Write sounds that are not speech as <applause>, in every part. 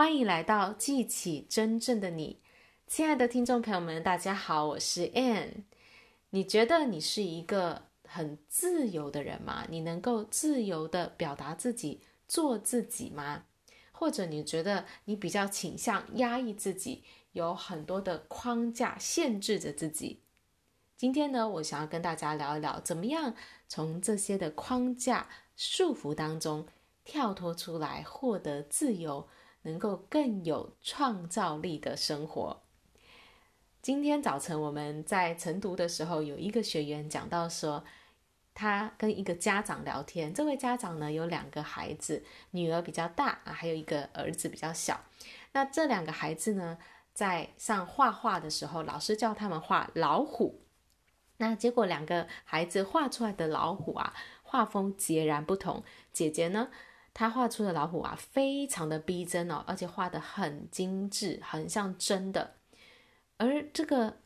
欢迎来到记起真正的你，亲爱的听众朋友们，大家好，我是 Ann。你觉得你是一个很自由的人吗？你能够自由地表达自己、做自己吗？或者你觉得你比较倾向压抑自己，有很多的框架限制着自己？今天呢，我想要跟大家聊一聊，怎么样从这些的框架束缚当中跳脱出来，获得自由，能够更有创造力的生活。今天早晨我们在晨读的时候，有一个学员讲到说，他跟一个家长聊天，这位家长呢有两个孩子，女儿比较大啊，还有一个儿子比较小。那这两个孩子呢，在上画画的时候，老师叫他们画老虎。那结果两个孩子画出来的老虎啊，画风截然不同。姐姐呢，他画出的老虎啊，非常的逼真哦，而且画得很精致，很像真的。而这个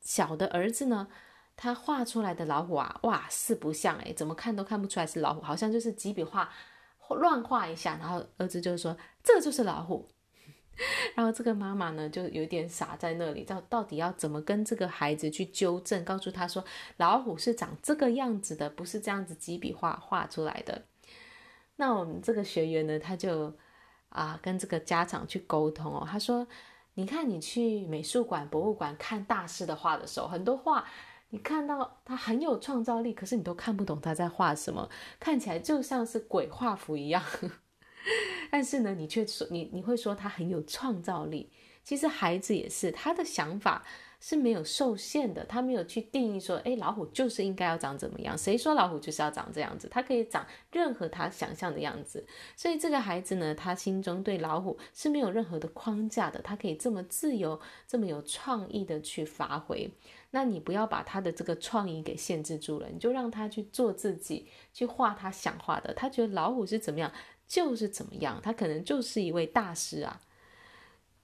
小的儿子呢，他画出来的老虎啊，哇，四不像诶，怎么看都看不出来是老虎，好像就是几笔画乱画一下，然后儿子就说这就是老虎。<laughs> 然后这个妈妈呢，就有点傻在那里，到到底要怎么跟这个孩子去纠正，告诉他说老虎是长这个样子的，不是这样子几笔画画出来的。那我们这个学员呢，他就啊跟这个家长去沟通哦，他说，你看你去美术馆、博物馆看大师的画的时候，很多画你看到他很有创造力，可是你都看不懂他在画什么，看起来就像是鬼画符一样。<laughs> 但是呢，你却说你你会说他很有创造力。其实孩子也是，他的想法是没有受限的，他没有去定义说，哎，老虎就是应该要长怎么样？谁说老虎就是要长这样子？他可以长任何他想象的样子。所以这个孩子呢，他心中对老虎是没有任何的框架的，他可以这么自由、这么有创意的去发挥。那你不要把他的这个创意给限制住了，你就让他去做自己，去画他想画的。他觉得老虎是怎么样？就是怎么样，他可能就是一位大师啊，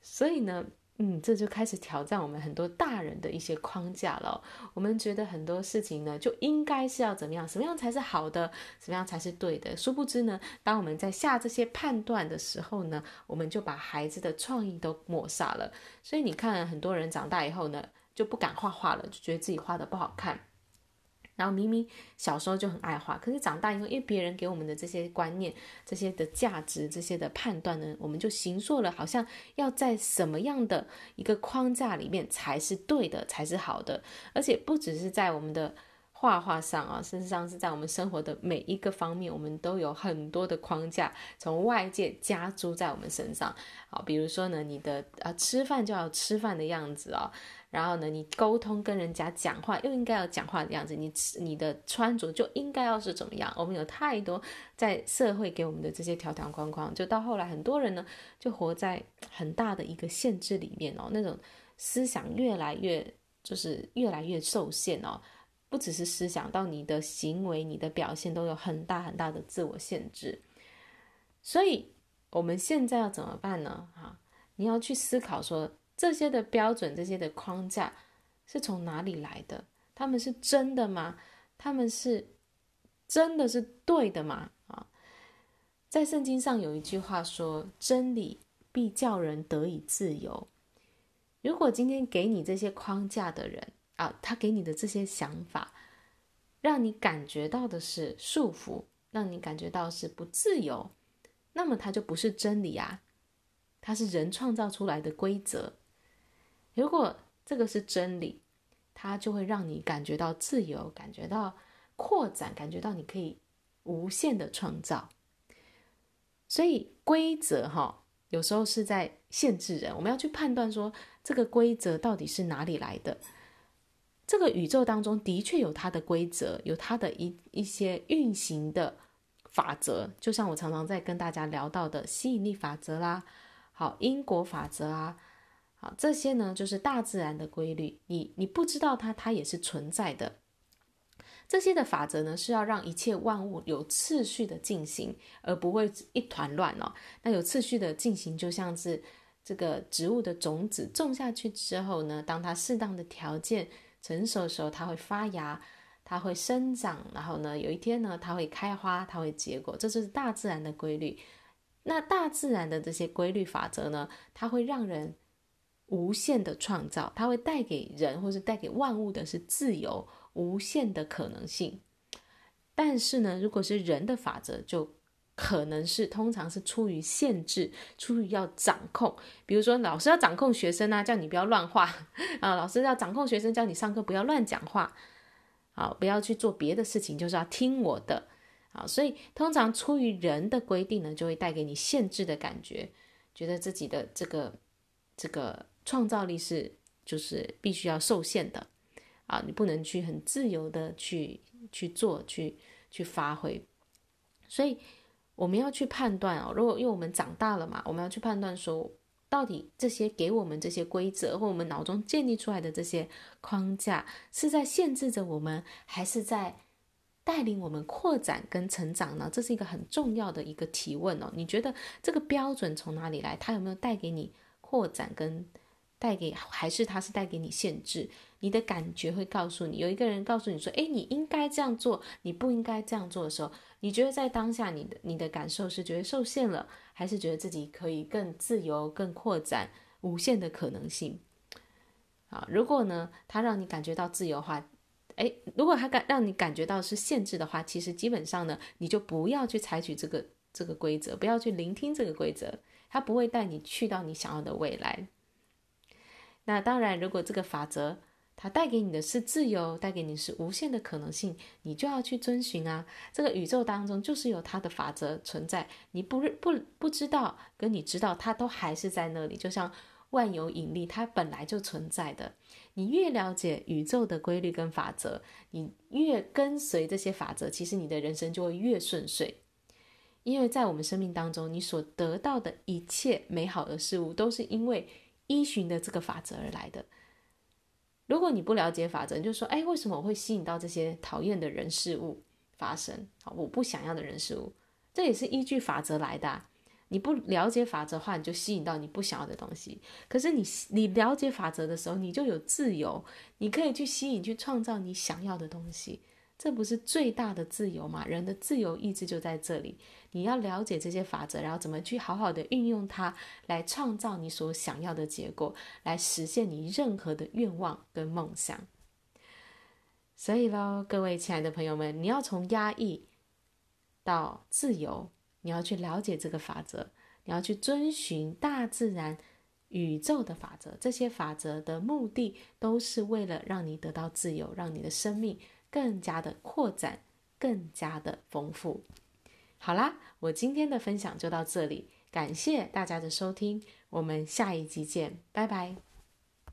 所以呢，嗯，这就开始挑战我们很多大人的一些框架了。我们觉得很多事情呢，就应该是要怎么样，什么样才是好的，什么样才是对的。殊不知呢，当我们在下这些判断的时候呢，我们就把孩子的创意都抹杀了。所以你看，很多人长大以后呢，就不敢画画了，就觉得自己画的不好看。然后明明小时候就很爱画，可是长大以后，因为别人给我们的这些观念、这些的价值、这些的判断呢，我们就形塑了，好像要在什么样的一个框架里面才是对的，才是好的。而且不只是在我们的画画上啊，事实上是在我们生活的每一个方面，我们都有很多的框架从外界加诸在我们身上。好，比如说呢，你的啊吃饭就要吃饭的样子啊。然后呢，你沟通跟人家讲话又应该要讲话的样子，你你的穿着就应该要是怎么样？我们有太多在社会给我们的这些条条框框，就到后来很多人呢就活在很大的一个限制里面哦，那种思想越来越就是越来越受限哦，不只是思想，到你的行为、你的表现都有很大很大的自我限制。所以我们现在要怎么办呢？哈，你要去思考说。这些的标准，这些的框架是从哪里来的？他们是真的吗？他们是真的是对的吗？啊，在圣经上有一句话说：“真理必叫人得以自由。”如果今天给你这些框架的人啊，他给你的这些想法，让你感觉到的是束缚，让你感觉到是不自由，那么它就不是真理啊，它是人创造出来的规则。如果这个是真理，它就会让你感觉到自由，感觉到扩展，感觉到你可以无限的创造。所以规则哈，有时候是在限制人。我们要去判断说，这个规则到底是哪里来的。这个宇宙当中的确有它的规则，有它的一一些运行的法则。就像我常常在跟大家聊到的吸引力法则啦，好，因果法则啊。好，这些呢，就是大自然的规律，你你不知道它，它也是存在的。这些的法则呢，是要让一切万物有次序的进行，而不会一团乱哦。那有次序的进行，就像是这个植物的种子种下去之后呢，当它适当的条件成熟的时候，它会发芽，它会生长，然后呢，有一天呢，它会开花，它会结果，这就是大自然的规律。那大自然的这些规律法则呢，它会让人无限的创造，它会带给人或是带给万物的是自由、无限的可能性。但是呢，如果是人的法则，就可能是通常是出于限制，出于要掌控。比如说，老师要掌控学生啊，叫你不要乱画 <laughs> 啊；老师要掌控学生，叫你上课不要乱讲话，啊，不要去做别的事情，就是要听我的。啊，所以通常出于人的规定呢，就会带给你限制的感觉，觉得自己的这个这个创造力是就是必须要受限的啊，你不能去很自由的去去做去去发挥。所以我们要去判断哦，如果因为我们长大了嘛，我们要去判断说，到底这些给我们这些规则或我们脑中建立出来的这些框架，是在限制着我们，还是在带领我们扩展跟成长呢？这是一个很重要的一个提问哦。你觉得这个标准从哪里来？它有没有带给你扩展跟带给，还是它是带给你限制？你的感觉会告诉你，有一个人告诉你说：“诶，你应该这样做，你不应该这样做的时候，你觉得在当下你的你的感受是觉得受限了，还是觉得自己可以更自由、更扩展、无限的可能性？”啊，如果呢，它让你感觉到自由的话。诶，如果他感让你感觉到是限制的话，其实基本上呢，你就不要去采取这个这个规则，不要去聆听这个规则，它不会带你去到你想要的未来。那当然，如果这个法则它带给你的是自由，带给你是无限的可能性，你就要去遵循啊。这个宇宙当中就是有它的法则存在，你不不不知道，跟你知道，它都还是在那里，就像。万有引力，它本来就存在的。你越了解宇宙的规律跟法则，你越跟随这些法则，其实你的人生就会越顺遂。因为在我们生命当中，你所得到的一切美好的事物，都是因为依循的这个法则而来的。如果你不了解法则，你就说：“哎，为什么我会吸引到这些讨厌的人事物发生？好，我不想要的人事物，这也是依据法则来的。”你不了解法则的话，你就吸引到你不想要的东西。可是你你了解法则的时候，你就有自由，你可以去吸引、去创造你想要的东西。这不是最大的自由吗？人的自由意志就在这里。你要了解这些法则，然后怎么去好好的运用它，来创造你所想要的结果，来实现你任何的愿望跟梦想。所以喽，各位亲爱的朋友们，你要从压抑到自由。你要去了解这个法则，你要去遵循大自然、宇宙的法则。这些法则的目的都是为了让你得到自由，让你的生命更加的扩展，更加的丰富。好啦，我今天的分享就到这里，感谢大家的收听，我们下一集见，拜拜。